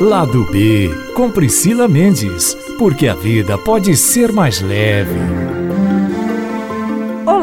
Lado B, com Priscila Mendes, porque a vida pode ser mais leve.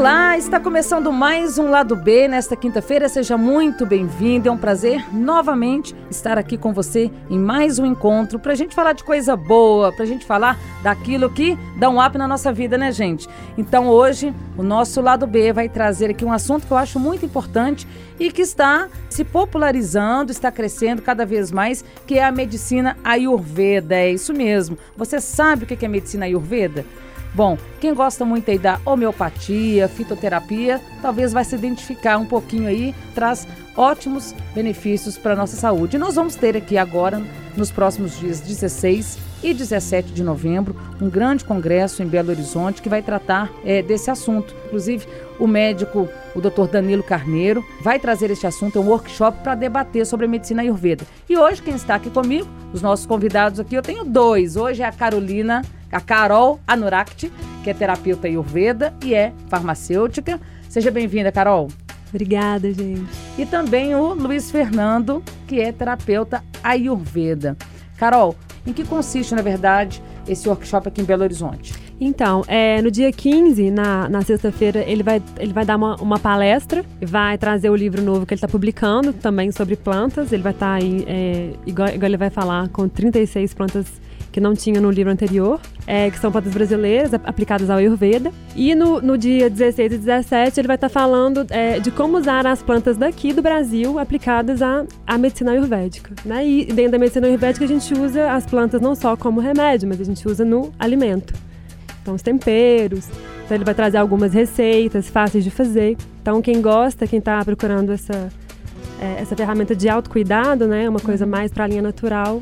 Olá, está começando mais um Lado B nesta quinta-feira. Seja muito bem-vindo. É um prazer novamente estar aqui com você em mais um encontro para a gente falar de coisa boa, para a gente falar daquilo que dá um up na nossa vida, né, gente? Então hoje o nosso Lado B vai trazer aqui um assunto que eu acho muito importante e que está se popularizando, está crescendo cada vez mais, que é a medicina Ayurveda. É isso mesmo. Você sabe o que é medicina Ayurveda? Bom, quem gosta muito aí da homeopatia, fitoterapia, talvez vai se identificar um pouquinho aí, traz ótimos benefícios para a nossa saúde. Nós vamos ter aqui agora, nos próximos dias 16 e 17 de novembro, um grande congresso em Belo Horizonte que vai tratar é, desse assunto. Inclusive, o médico, o Dr. Danilo Carneiro, vai trazer este assunto, é um workshop para debater sobre a medicina ayurveda. E hoje, quem está aqui comigo, os nossos convidados aqui, eu tenho dois. Hoje é a Carolina a Carol Anurakti, que é terapeuta Ayurveda e é farmacêutica. Seja bem-vinda, Carol. Obrigada, gente. E também o Luiz Fernando, que é terapeuta Ayurveda. Carol, em que consiste, na verdade, esse workshop aqui em Belo Horizonte? Então, é, no dia 15, na, na sexta-feira, ele vai, ele vai dar uma, uma palestra, vai trazer o livro novo que ele está publicando, também sobre plantas. Ele vai estar tá aí, é, igual, igual ele vai falar, com 36 plantas que não tinha no livro anterior, é, que são plantas brasileiras aplicadas ao Ayurveda. E no, no dia 16 e 17 ele vai estar tá falando é, de como usar as plantas daqui do Brasil aplicadas à, à medicina ayurvédica. Né? E dentro da medicina ayurvédica a gente usa as plantas não só como remédio, mas a gente usa no alimento. Então os temperos, então ele vai trazer algumas receitas fáceis de fazer. Então quem gosta, quem está procurando essa, é, essa ferramenta de autocuidado, né, uma coisa mais para a linha natural,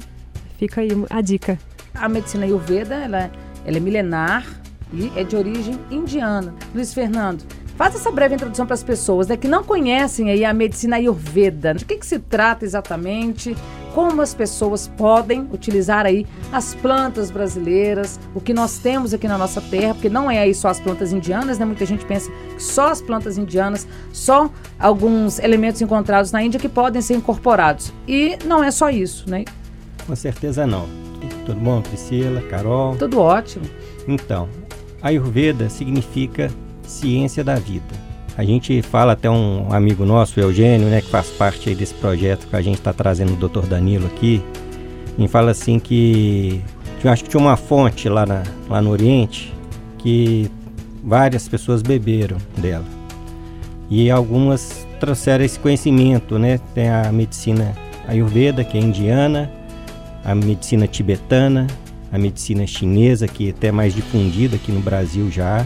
fica aí a dica a medicina Ayurveda ela, ela é milenar e é de origem indiana. Luiz Fernando, Faça essa breve introdução para as pessoas né, que não conhecem aí a medicina Ayurveda. De que, que se trata exatamente? Como as pessoas podem utilizar aí as plantas brasileiras, o que nós temos aqui na nossa terra, porque não é aí só as plantas indianas, né? Muita gente pensa que só as plantas indianas, só alguns elementos encontrados na Índia que podem ser incorporados. E não é só isso, né? Com certeza não. Tudo bom, Priscila, Carol? Tudo ótimo. Então, Ayurveda significa ciência da vida. A gente fala até um amigo nosso, o Eugênio, né, que faz parte desse projeto que a gente está trazendo o Dr. Danilo aqui, e fala assim que eu acho que tinha uma fonte lá, na, lá no Oriente que várias pessoas beberam dela. E algumas trouxeram esse conhecimento, né? Tem a medicina Ayurveda, que é indiana, a medicina tibetana, a medicina chinesa, que é até mais difundida aqui no Brasil já,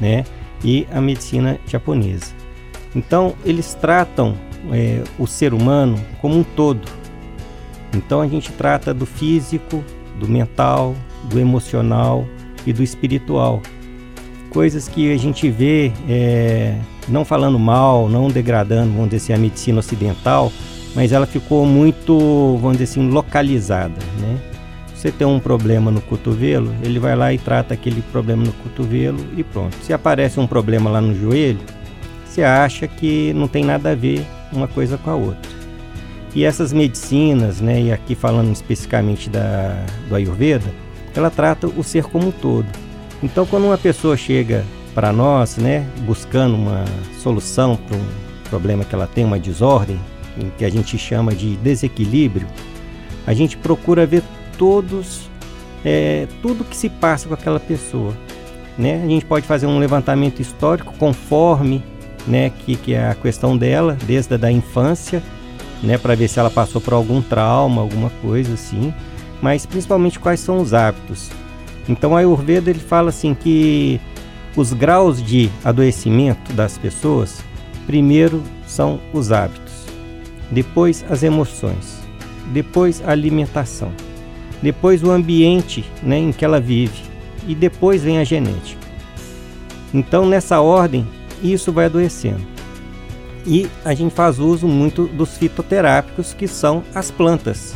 né? E a medicina japonesa. Então, eles tratam é, o ser humano como um todo. Então, a gente trata do físico, do mental, do emocional e do espiritual. Coisas que a gente vê, é, não falando mal, não degradando, vamos dizer assim, a medicina ocidental, mas ela ficou muito, vamos dizer assim, localizada, né? Você tem um problema no cotovelo, ele vai lá e trata aquele problema no cotovelo e pronto. Se aparece um problema lá no joelho, você acha que não tem nada a ver uma coisa com a outra. E essas medicinas, né, e aqui falando especificamente da, do Ayurveda, ela trata o ser como um todo. Então, quando uma pessoa chega para nós, né, buscando uma solução para um problema que ela tem, uma desordem, que a gente chama de desequilíbrio, a gente procura ver todos, é, tudo que se passa com aquela pessoa. Né? A gente pode fazer um levantamento histórico conforme né, que, que é a questão dela, desde a da infância, né, para ver se ela passou por algum trauma, alguma coisa assim, mas principalmente quais são os hábitos. Então a Ayurveda ele fala assim que os graus de adoecimento das pessoas, primeiro são os hábitos depois as emoções, depois a alimentação, depois o ambiente né, em que ela vive e depois vem a genética. Então, nessa ordem, isso vai adoecendo. E a gente faz uso muito dos fitoterápicos, que são as plantas.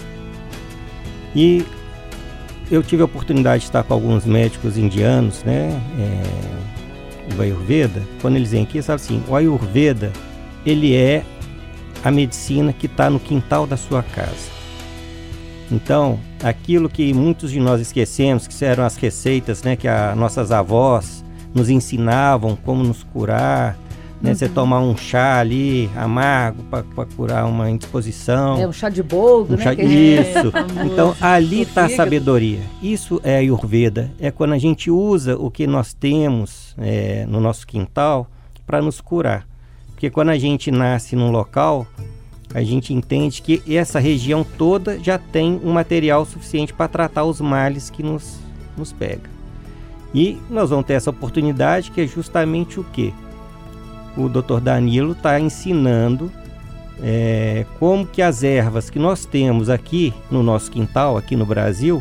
E eu tive a oportunidade de estar com alguns médicos indianos, né, é, do Ayurveda. Quando eles vêm aqui, sabe assim, o Ayurveda ele é a medicina que está no quintal da sua casa. Então, aquilo que muitos de nós esquecemos, que eram as receitas, né, que as nossas avós nos ensinavam como nos curar, né? Uhum. Você tomar um chá ali amargo para curar uma indisposição. É um chá de boldo, um né? Chá... Isso. É então ali está a sabedoria. Isso é Ayurveda. É quando a gente usa o que nós temos é, no nosso quintal para nos curar. Porque quando a gente nasce num local, a gente entende que essa região toda já tem um material suficiente para tratar os males que nos, nos pega. E nós vamos ter essa oportunidade que é justamente o que? O Dr. Danilo está ensinando é, como que as ervas que nós temos aqui no nosso quintal, aqui no Brasil,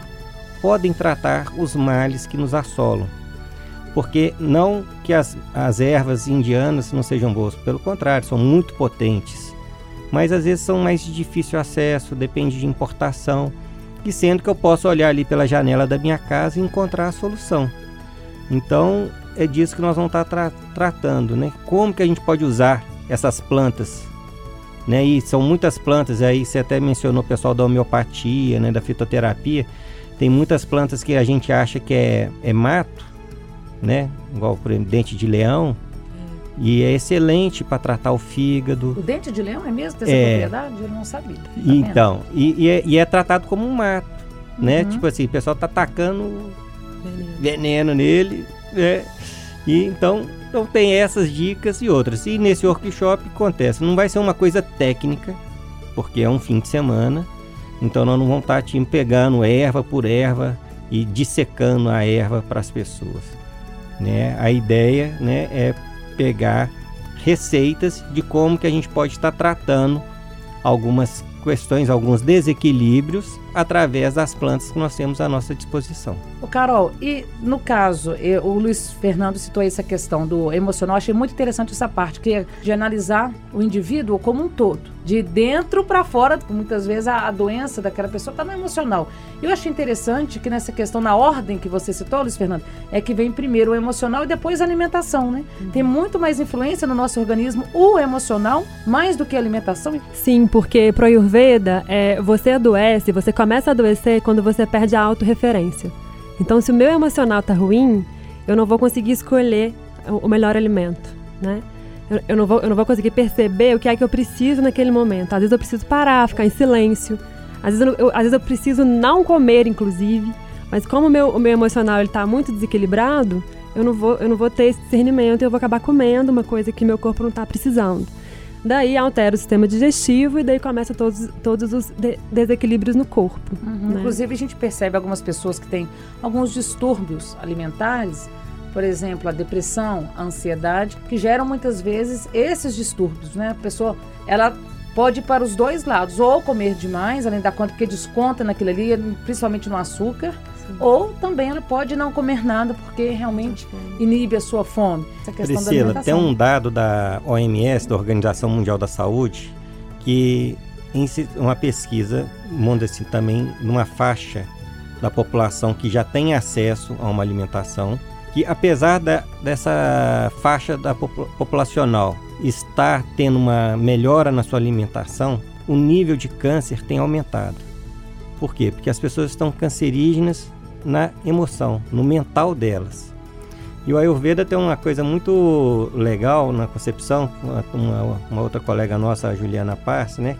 podem tratar os males que nos assolam. Porque não que as, as ervas indianas não sejam boas, pelo contrário, são muito potentes. Mas às vezes são mais de difícil acesso, depende de importação. E sendo que eu posso olhar ali pela janela da minha casa e encontrar a solução. Então é disso que nós vamos estar tra tratando, né? Como que a gente pode usar essas plantas, né? E são muitas plantas, aí você até mencionou o pessoal da homeopatia, né? Da fitoterapia. Tem muitas plantas que a gente acha que é, é mato, né? Igual por exemplo, dente de leão. É. E é excelente para tratar o fígado. O dente de leão é mesmo? Tem essa é. propriedade? Eu não sabia. Tá então, e, e, é, e, é, tratado como um mato, né? Uhum. Tipo assim, o pessoal tá atacando veneno, veneno nele, né? E então, então tem essas dicas e outras. E nesse workshop acontece, não vai ser uma coisa técnica, porque é um fim de semana. Então nós não vamos estar tipo, pegando erva por erva e dissecando a erva para as pessoas. Né? A ideia né, é pegar receitas de como que a gente pode estar tratando algumas questões, alguns desequilíbrios através das plantas que nós temos à nossa disposição. O Carol, e no caso, eu, o Luiz Fernando citou essa questão do emocional, achei muito interessante essa parte, que é de analisar o indivíduo como um todo, de dentro para fora, muitas vezes a, a doença daquela pessoa está no emocional. Eu achei interessante que nessa questão, na ordem que você citou, Luiz Fernando, é que vem primeiro o emocional e depois a alimentação, né? Uhum. Tem muito mais influência no nosso organismo o emocional, mais do que a alimentação. Sim, porque pro Ayurveda, é, você adoece, você come começa a adoecer quando você perde a autorreferência. Então, se o meu emocional tá ruim, eu não vou conseguir escolher o melhor alimento, né? Eu, eu, não vou, eu não vou conseguir perceber o que é que eu preciso naquele momento. Às vezes eu preciso parar, ficar em silêncio. Às vezes eu, às vezes eu preciso não comer, inclusive. Mas como o meu, o meu emocional está muito desequilibrado, eu não, vou, eu não vou ter esse discernimento e eu vou acabar comendo uma coisa que meu corpo não está precisando. Daí altera o sistema digestivo e daí começa todos, todos os de desequilíbrios no corpo. Uhum. Né? Inclusive, a gente percebe algumas pessoas que têm alguns distúrbios alimentares, por exemplo, a depressão, a ansiedade, que geram muitas vezes esses distúrbios, né? A pessoa, ela pode ir para os dois lados, ou comer demais, além da conta, porque desconta naquilo ali, principalmente no açúcar, ou também ela pode não comer nada porque realmente inibe a sua fome. Essa questão Priscila, da tem um dado da OMS, da Organização Mundial da Saúde, que em uma pesquisa manda assim também numa faixa da população que já tem acesso a uma alimentação, que apesar da, dessa faixa da populacional estar tendo uma melhora na sua alimentação, o nível de câncer tem aumentado. Por quê? Porque as pessoas estão cancerígenas na emoção, no mental delas. E o Ayurveda tem uma coisa muito legal na concepção, uma, uma outra colega nossa, a Juliana Paz, né?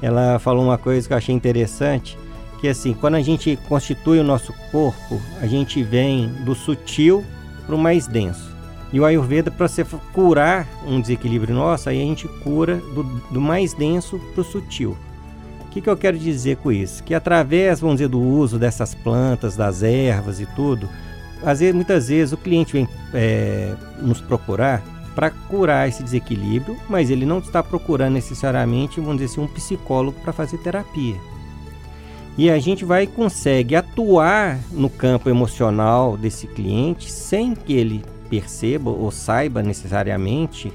Ela falou uma coisa que eu achei interessante, que assim, quando a gente constitui o nosso corpo, a gente vem do sutil para o mais denso. E o Ayurveda, para você curar um desequilíbrio nosso, aí a gente cura do, do mais denso para o sutil que, que eu quero dizer com isso? Que através, vamos dizer, do uso dessas plantas, das ervas e tudo, às vezes, muitas vezes o cliente vem é, nos procurar para curar esse desequilíbrio, mas ele não está procurando necessariamente, vamos dizer assim, um psicólogo para fazer terapia. E a gente vai consegue atuar no campo emocional desse cliente sem que ele perceba ou saiba necessariamente,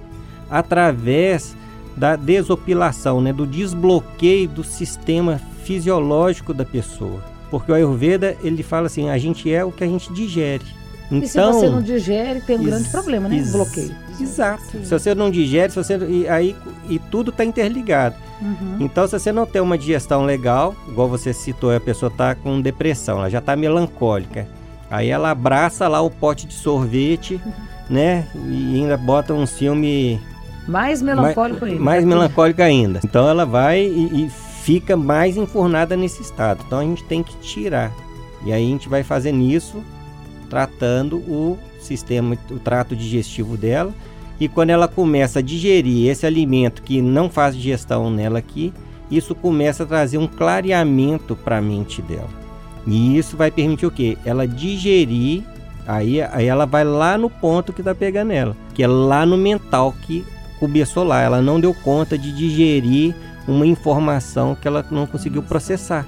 através da desopilação, né, do desbloqueio do sistema fisiológico da pessoa. Porque o Ayurveda, ele fala assim, a gente é o que a gente digere. Então, e se você então, não digere, tem um grande problema, né? Bloqueio. Exato. Se você não digere, se você, e, aí, e tudo está interligado. Uhum. Então, se você não tem uma digestão legal, igual você citou, a pessoa está com depressão, ela já está melancólica. Aí ela abraça lá o pote de sorvete, né? E ainda bota um filme. Mais melancólico mais, ainda. Mais melancólico ainda. Então ela vai e, e fica mais enfurnada nesse estado. Então a gente tem que tirar. E aí a gente vai fazendo isso, tratando o sistema, o trato digestivo dela. E quando ela começa a digerir esse alimento que não faz digestão nela aqui, isso começa a trazer um clareamento para a mente dela. E isso vai permitir o quê? Ela digerir, aí, aí ela vai lá no ponto que está pegando ela, que é lá no mental que começou lá. Ela não deu conta de digerir uma informação que ela não conseguiu processar.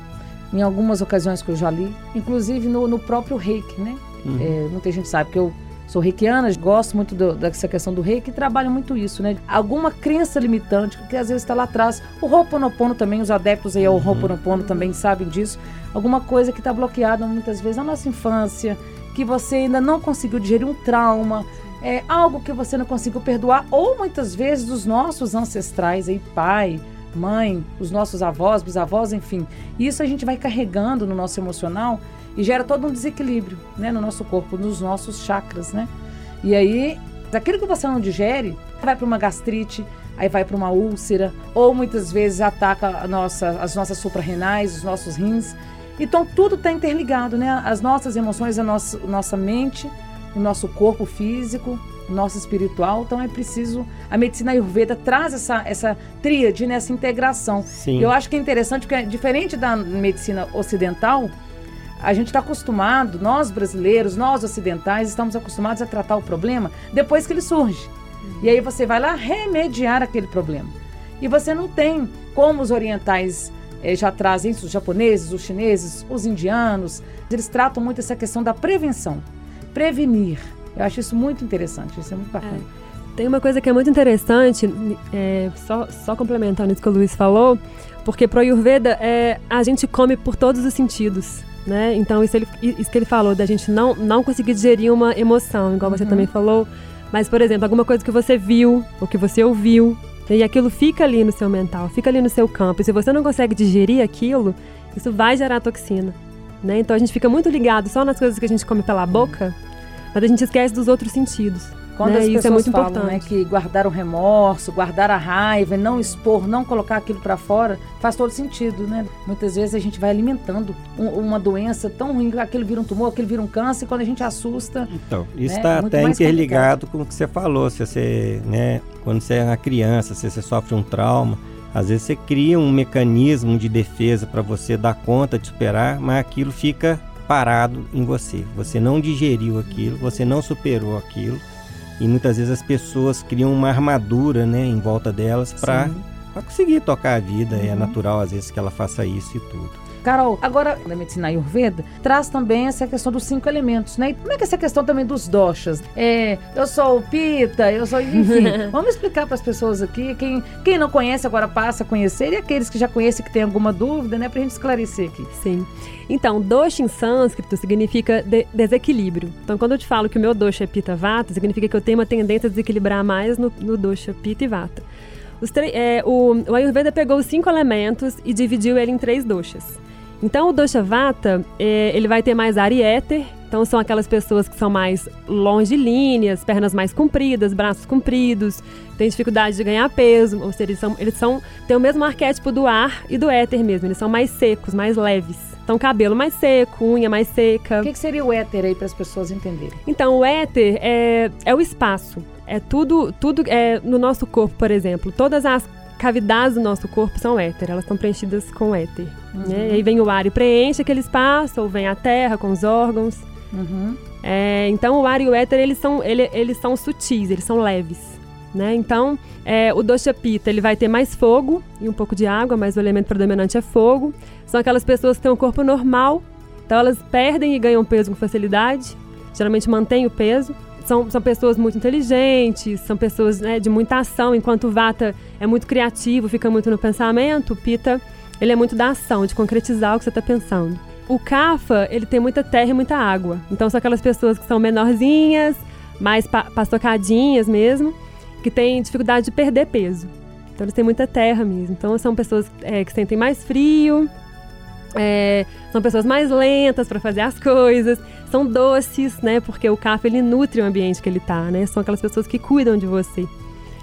Em algumas ocasiões que eu já li, inclusive no, no próprio reiki, né? Uhum. É, muita gente sabe que eu sou reikiana, gosto muito do, dessa questão do reiki e trabalho muito isso, né? Alguma crença limitante que às vezes está lá atrás. O Ho'oponopono também, os adeptos aí ao uhum. Ho'oponopono também sabem disso. Alguma coisa que está bloqueada muitas vezes na nossa infância, que você ainda não conseguiu digerir um trauma, é algo que você não conseguiu perdoar, ou muitas vezes os nossos ancestrais aí, pai, mãe, os nossos avós, bisavós, enfim. Isso a gente vai carregando no nosso emocional e gera todo um desequilíbrio, né, no nosso corpo, nos nossos chakras, né? E aí, daquilo que você não digere, vai para uma gastrite, aí vai para uma úlcera, ou muitas vezes ataca nossa, as nossas suprarrenais, os nossos rins. Então tudo está interligado, né? As nossas emoções, a nossa, nossa mente, o nosso corpo físico, nosso espiritual. Então é preciso. A medicina ayurveda traz essa, essa tríade, né, essa integração. Sim. Eu acho que é interessante porque, diferente da medicina ocidental, a gente está acostumado, nós brasileiros, nós ocidentais, estamos acostumados a tratar o problema depois que ele surge. E aí você vai lá remediar aquele problema. E você não tem como os orientais eh, já trazem isso, os japoneses, os chineses, os indianos, eles tratam muito essa questão da prevenção. Prevenir. Eu acho isso muito interessante, isso é muito bacana. É. Tem uma coisa que é muito interessante, é, só, só complementando isso que o Luiz falou, porque pro Ayurveda é, a gente come por todos os sentidos. Né? Então, isso, ele, isso que ele falou, da gente não, não conseguir digerir uma emoção, igual uhum. você também falou. Mas, por exemplo, alguma coisa que você viu, ou que você ouviu, e aquilo fica ali no seu mental, fica ali no seu campo. E se você não consegue digerir aquilo, isso vai gerar toxina. Né? Então a gente fica muito ligado só nas coisas que a gente come pela boca mas a gente esquece dos outros sentidos. Quando né? as pessoas Isso é muito falam, importante. Né, que guardar o remorso, guardar a raiva, não expor, não colocar aquilo para fora, faz todo sentido, né? Muitas vezes a gente vai alimentando um, uma doença tão ruim, aquilo vira um tumor, aquilo vira um câncer, e quando a gente assusta. Então, isso está né, até interligado complicado. com o que você falou. Se você, né, quando você é uma criança, se você sofre um trauma, às vezes você cria um mecanismo de defesa para você dar conta de superar, mas aquilo fica parado em você. Você não digeriu aquilo, você não superou aquilo. E muitas vezes as pessoas criam uma armadura né, em volta delas para conseguir tocar a vida. É uhum. É natural às vezes que ela faça isso e tudo. Carol, agora na medicina ayurveda traz também essa questão dos cinco elementos, né? E como é que é essa questão também dos doshas? É, eu sou o pita, eu sou, enfim. vamos explicar para as pessoas aqui, quem, quem não conhece agora passa a conhecer e aqueles que já conhecem que tem alguma dúvida, né, pra gente esclarecer aqui. Sim. Então, dosha em sânscrito significa de desequilíbrio. Então, quando eu te falo que o meu dosha é pita vata, significa que eu tenho uma tendência a desequilibrar mais no, no dosha pita e vata. É, o, o Ayurveda pegou os cinco elementos e dividiu ele em três doshas. Então, o dosha vata, é, ele vai ter mais ar e éter. Então, são aquelas pessoas que são mais longilíneas, pernas mais compridas, braços compridos, têm dificuldade de ganhar peso, ou seja, eles são, eles são têm o mesmo arquétipo do ar e do éter mesmo. Eles são mais secos, mais leves. Então, cabelo mais seco, unha mais seca. O que, que seria o éter aí para as pessoas entenderem? Então, o éter é, é o espaço. É tudo, tudo é, no nosso corpo, por exemplo. Todas as cavidades do nosso corpo são éter, elas estão preenchidas com éter. Uhum. Né? E aí vem o ar e preenche aquele espaço, ou vem a terra com os órgãos. Uhum. É, então o ar e o éter eles são, ele, eles são sutis, eles são leves. Né? Então é, o dosha pita ele vai ter mais fogo e um pouco de água, mas o elemento predominante é fogo. São aquelas pessoas que têm um corpo normal, então elas perdem e ganham peso com facilidade. Geralmente mantêm o peso são, são pessoas muito inteligentes, são pessoas né, de muita ação, enquanto o Vata é muito criativo, fica muito no pensamento, o Pita ele é muito da ação, de concretizar o que você está pensando. O Kapha, ele tem muita terra e muita água. Então são aquelas pessoas que são menorzinhas, mais pa pastocadinhas mesmo, que têm dificuldade de perder peso. Então eles têm muita terra mesmo. Então são pessoas é, que sentem mais frio, é, são pessoas mais lentas para fazer as coisas, são doces, né? Porque o cafa ele nutre o ambiente que ele tá, né? São aquelas pessoas que cuidam de você.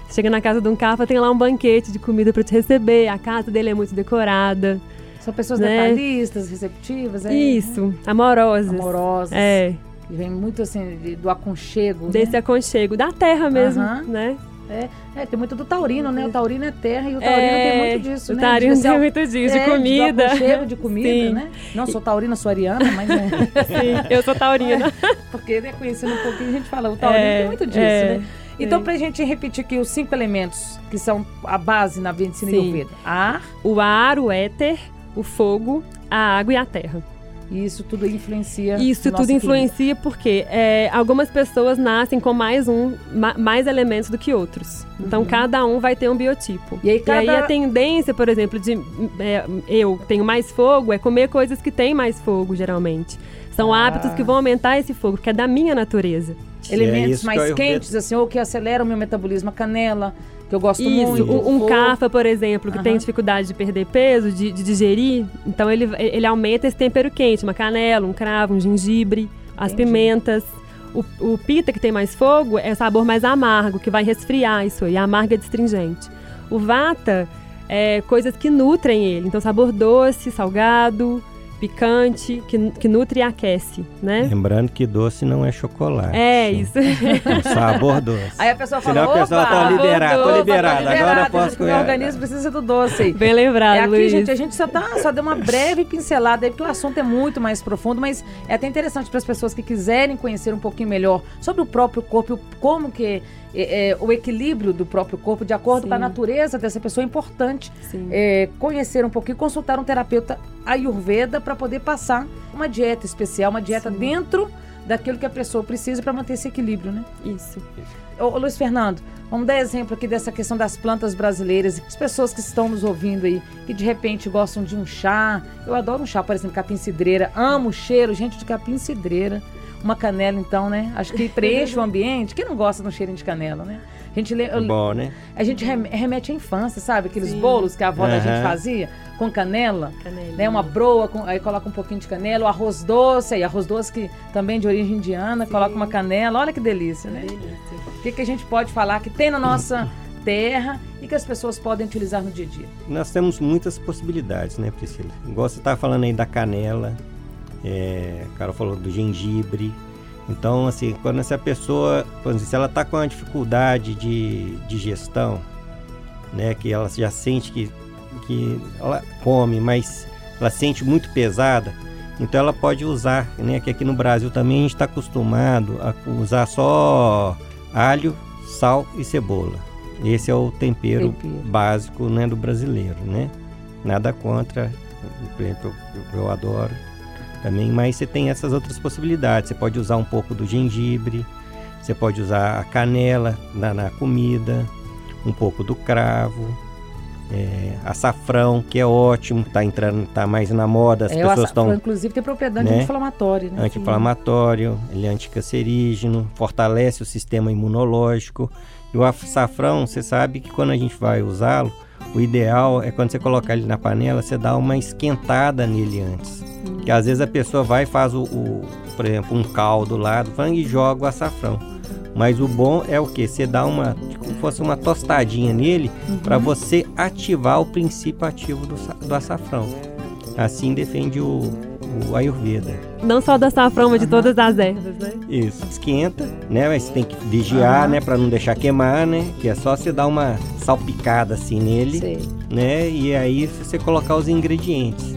Você chega na casa de um cafa, tem lá um banquete de comida para te receber, a casa dele é muito decorada. São pessoas Né? detalhistas, receptivas, é, Isso, amorosas. amorosas. É, E vem muito assim do aconchego. desse né? aconchego, da terra mesmo, Aham. né? É, é, tem muito do taurino, né? O taurino é terra e o taurino É, tem muito disso, o né? taurino De- tem muito disso, de é, comida. Do aconchego de comida, Sim. né? Não sou taurina, sou ariana, mas é, Sim, eu sou taurina. porque né, conhecendo um pouquinho a gente fala, o taurino É, tem muito disso, é, né? Então, é. pra gente repetir aqui os cinco elementos que são a base na medicina Sim. Ayurveda. Ar, O ar, o éter, o fogo, a água e a terra. E isso tudo influencia. Isso tudo influencia porque é, algumas pessoas nascem com mais um, ma- mais elementos do que outros. Então cada um vai ter um biotipo. Uhum. E aí cada- a tendência, por exemplo, de é, eu tenho mais fogo é comer coisas que têm mais fogo, geralmente. São Ah. hábitos que vão aumentar esse fogo, porque é da minha natureza. Elementos É isso que mais Ayurveda- quentes, assim, ou que aceleram o meu metabolismo, a canela, que eu gosto Isso, muito. um, um cafa, por exemplo, que tem dificuldade de perder peso, de, de digerir, então ele, ele aumenta esse tempero quente, uma canela, um cravo, um gengibre, as Entendi. pimentas. O, o pita, que tem mais fogo, é sabor mais amargo, que vai resfriar isso aí, amarga e astringente. O vata é coisas que nutrem ele, então sabor doce, salgado, picante, que, que nutre e aquece, né? Lembrando que doce não é chocolate. É, isso. Um sabor doce. Aí a pessoa fala, Senão a pessoa opa, tá liberada, tô liberada, agora eu posso O comer. organismo precisa do doce. Bem lembrado, É aqui, Luiz. gente, a gente só, tá, só deu uma breve pincelada aí, porque o assunto é muito mais profundo, mas é até interessante para as pessoas que quiserem conhecer um pouquinho melhor sobre o próprio corpo, e como que é, é, o equilíbrio do próprio corpo, de acordo Sim. com a natureza dessa pessoa, é importante é, conhecer um pouquinho, consultar um terapeuta ayurveda para poder passar uma dieta especial, uma dieta Sim. dentro daquilo que a pessoa precisa para manter esse equilíbrio, né? Isso. Ô, ô, Luiz Fernando, vamos dar exemplo aqui dessa questão das plantas brasileiras. As pessoas que estão nos ouvindo aí, que de repente gostam de um chá. Eu adoro um chá, por exemplo, capim-cidreira. Amo o cheiro, gente, de capim-cidreira. Uma canela, então, né? Acho que preenche o ambiente. Quem não gosta de um cheirinho de canela, né? A gente, le- É bom, né? a gente rem- remete à infância, sabe? Aqueles Sim. bolos que a avó da gente fazia com canela. Canelinha. Né, uma broa, com- aí coloca um pouquinho de canela, o arroz doce, aí arroz doce que também de origem indiana, Sim. coloca uma canela, olha que delícia, né? Delícia. O que, que a gente pode falar que tem na nossa terra e que as pessoas podem utilizar no dia a dia? Nós temos muitas possibilidades, né, Priscila? Igual você estava falando aí da canela, é, o cara falou do gengibre. Então, assim, quando essa pessoa, por exemplo, se ela está com uma dificuldade de digestão, né, que ela já sente que, que ela come, mas ela sente muito pesada, então ela pode usar, né, que aqui no Brasil também a gente está acostumado a usar só alho, sal e cebola. Esse é o tempero Tempero. básico né, do brasileiro, né? Nada contra, por exemplo, eu, eu adoro também, mas você tem essas outras possibilidades. Você pode usar um pouco do gengibre, você pode usar a canela na, na comida, um pouco do cravo, é, açafrão, que é ótimo, tá entrando, tá mais na moda, as É, pessoas estão inclusive, tem propriedade né? anti-inflamatória, né? anti-inflamatório, ele é anticancerígeno, fortalece o sistema imunológico. E o açafrão, você sabe que quando a gente vai usá-lo, o ideal é quando você colocar ele na panela, você dá uma esquentada nele antes. Que às vezes a pessoa vai e faz o, o, por exemplo, um caldo lá do frango e joga o açafrão. Mas o bom é o que? Você dá uma, tipo, como fosse uma tostadinha nele para você ativar o princípio ativo do, do açafrão. Assim defende o, o Ayurveda. Não só do açafrão, mas de todas as ervas, né? Isso. Esquenta, né? Mas você tem que vigiar, Aham. né? Pra não deixar queimar, né? Que é só você dar uma salpicada assim nele, Sei. né? E aí você colocar os ingredientes,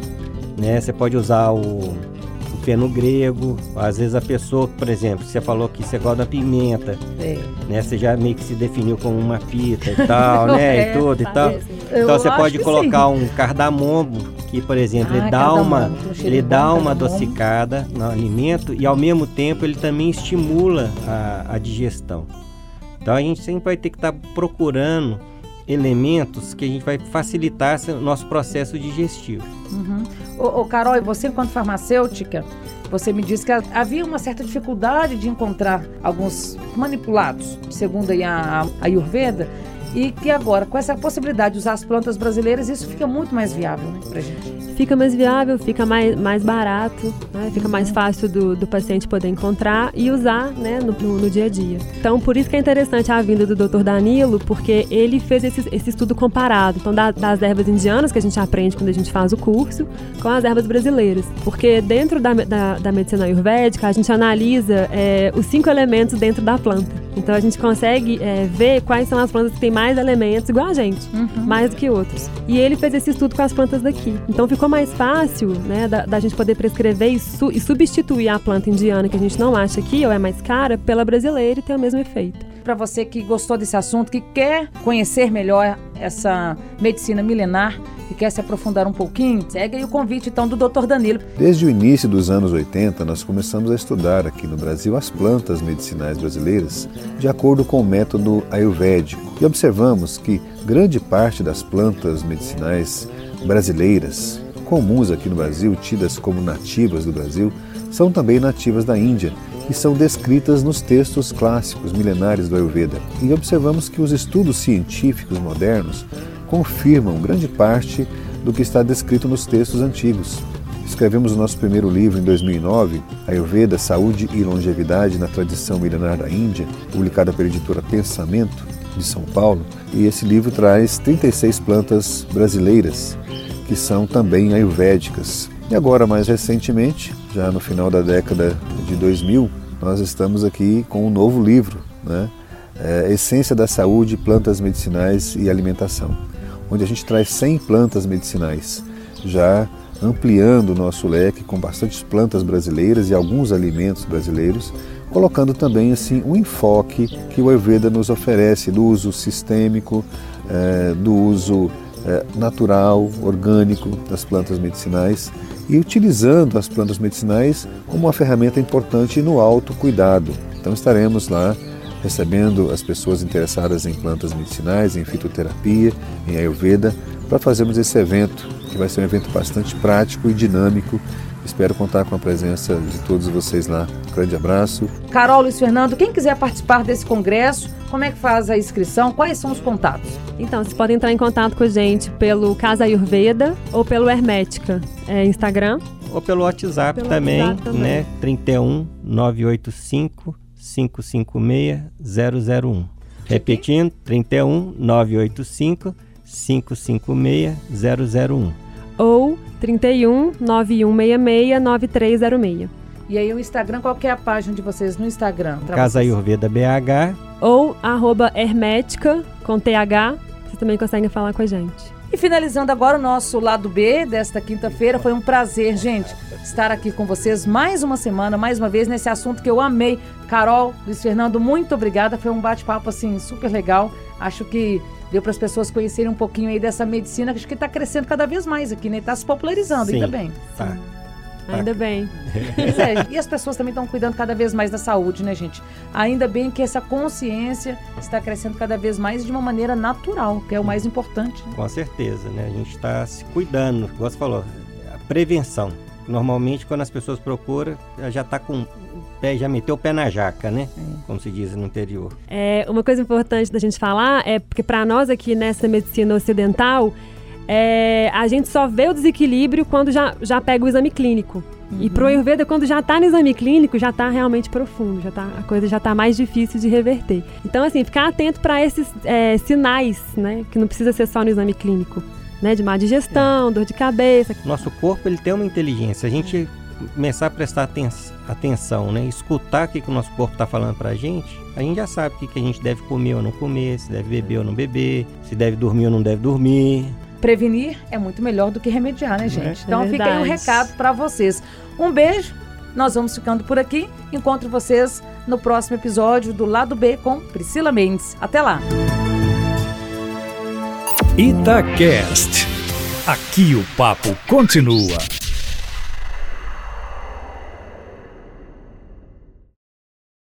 né? Você pode usar o, o feno grego. Às vezes a pessoa, por exemplo, você falou que você gosta da pimenta, sei. né? Você já meio que se definiu como uma pita e tal, né? É, e tudo e Tá tal. Eu Então você pode colocar sim. um cardamomo, que por exemplo, Ah, ele dá uma, um ele dá uma adocicada no alimento e ao mesmo tempo ele também estimula a, a digestão. Então a gente sempre vai ter que estar procurando elementos que a gente vai facilitar o nosso processo digestivo. Uhum. Ô, ô, Carol, e você, enquanto farmacêutica, você me disse que ha- havia uma certa dificuldade de encontrar alguns manipulados, segundo a, a Ayurveda. E que agora, com essa possibilidade de usar as plantas brasileiras, isso fica muito mais viável né, para gente. Fica mais viável, fica mais, mais barato, né? fica mais fácil do, do paciente poder encontrar e usar né, no, no, no, dia a dia. Então, por isso que é interessante a vinda do Dr. Danilo, porque ele fez esse, esse estudo comparado então, da, das ervas indianas, que a gente aprende quando a gente faz o curso, com as ervas brasileiras. Porque dentro da, da, da medicina ayurvédica, a gente analisa é, os cinco elementos dentro da planta. Então a gente consegue é, ver quais são as plantas que têm mais elementos, igual a gente, uhum. mais do que outros. E ele fez esse estudo com as plantas daqui. Então ficou mais fácil, né, da, da gente poder prescrever e, su e, substituir a planta indiana que a gente não acha aqui, ou é mais cara, pela brasileira e ter o mesmo efeito. Para você que gostou desse assunto, que quer conhecer melhor essa medicina milenar, e quer se aprofundar um pouquinho, segue aí o convite então do Dr. Danilo. Desde o início dos anos 80, nós começamos a estudar aqui no Brasil as plantas medicinais brasileiras de acordo com o método ayurvédico e observamos que grande parte das plantas medicinais brasileiras, comuns aqui no Brasil, tidas como nativas do Brasil, são também nativas da Índia e são descritas nos textos clássicos milenares do Ayurveda. E observamos que os estudos científicos modernos confirmam grande parte do que está descrito nos textos antigos. Escrevemos o nosso primeiro livro em 2009, Ayurveda, Saúde e Longevidade na Tradição Milenar da Índia, publicado pela editora Pensamento, de São Paulo, e esse livro traz 36 plantas brasileiras, que são também ayurvédicas. E agora, mais recentemente, já no final da década de 2000, nós estamos aqui com um novo livro, né? É, Essência da Saúde, Plantas Medicinais e Alimentação onde a gente traz 100 plantas medicinais, já ampliando o nosso leque com bastantes plantas brasileiras e alguns alimentos brasileiros, colocando também assim um enfoque que o Ayurveda nos oferece do uso sistêmico, é, do uso é, natural, orgânico das plantas medicinais e utilizando as plantas medicinais como uma ferramenta importante no autocuidado. Então estaremos lá recebendo as pessoas interessadas em plantas medicinais, em fitoterapia, em Ayurveda, para fazermos esse evento, que vai ser um evento bastante prático e dinâmico. Espero contar com a presença de todos vocês lá. Um grande abraço. Carol Luiz Fernando, quem quiser participar desse congresso, como é que faz a inscrição? Quais são os contatos? Então, você pode entrar em contato com a gente pelo Casa Ayurveda ou pelo Hermética é, Instagram. Ou pelo WhatsApp, pelo também, WhatsApp também, né? 31 985 556-001. Repetindo, 31 985 556 001. Ou 31 9166 9306. E aí o Instagram, qual que é a página de vocês no Instagram? Casa Ayurveda BH. Ou arroba hermética com TH. Vocês também conseguem falar com a gente. E finalizando agora o nosso lado B desta quinta-feira, foi um prazer, gente, estar aqui com vocês mais uma semana, mais uma vez, nesse assunto que eu amei. Carol, Luiz Fernando, muito obrigada. Foi um bate-papo, assim, super legal. Acho que deu para as pessoas conhecerem um pouquinho aí dessa medicina, acho que está crescendo cada vez mais aqui, né? Está se popularizando, Sim, ainda bem. Tá. Ainda bem. É, e as pessoas também estão cuidando cada vez mais da saúde, né, gente? Ainda bem que essa consciência está crescendo cada vez mais de uma maneira natural, que é o mais importante. Né? Com certeza, né? A gente está se cuidando, como você falou, a prevenção. Normalmente, quando as pessoas procuram, já está com pé, já meteu o pé na jaca, né? É. Como se diz no interior. É, uma coisa importante da gente falar é porque para nós aqui nessa medicina ocidental, é, a gente só vê o desequilíbrio quando já, já pega o exame clínico. Uhum. E pro Ayurveda, quando já está no exame clínico, já está realmente profundo, já tá, a coisa já está mais difícil de reverter. Então, assim, ficar atento para esses é, sinais, né? Que não precisa ser só no exame clínico. Né, de má digestão, é. dor de cabeça. Nosso corpo ele tem uma inteligência. A gente começar a prestar aten atenção, né, escutar o que, que o nosso corpo está falando para a gente, a gente já sabe o que, que a gente deve comer ou não comer, se deve beber ou não beber, se deve dormir ou não deve dormir prevenir é muito melhor do que remediar, né, gente? É, então é fica aí um recado para vocês. Um beijo. Nós vamos ficando por aqui. Encontro vocês no próximo episódio do Lado B com Priscila Mendes. Até lá. Itacast. Aqui o papo continua.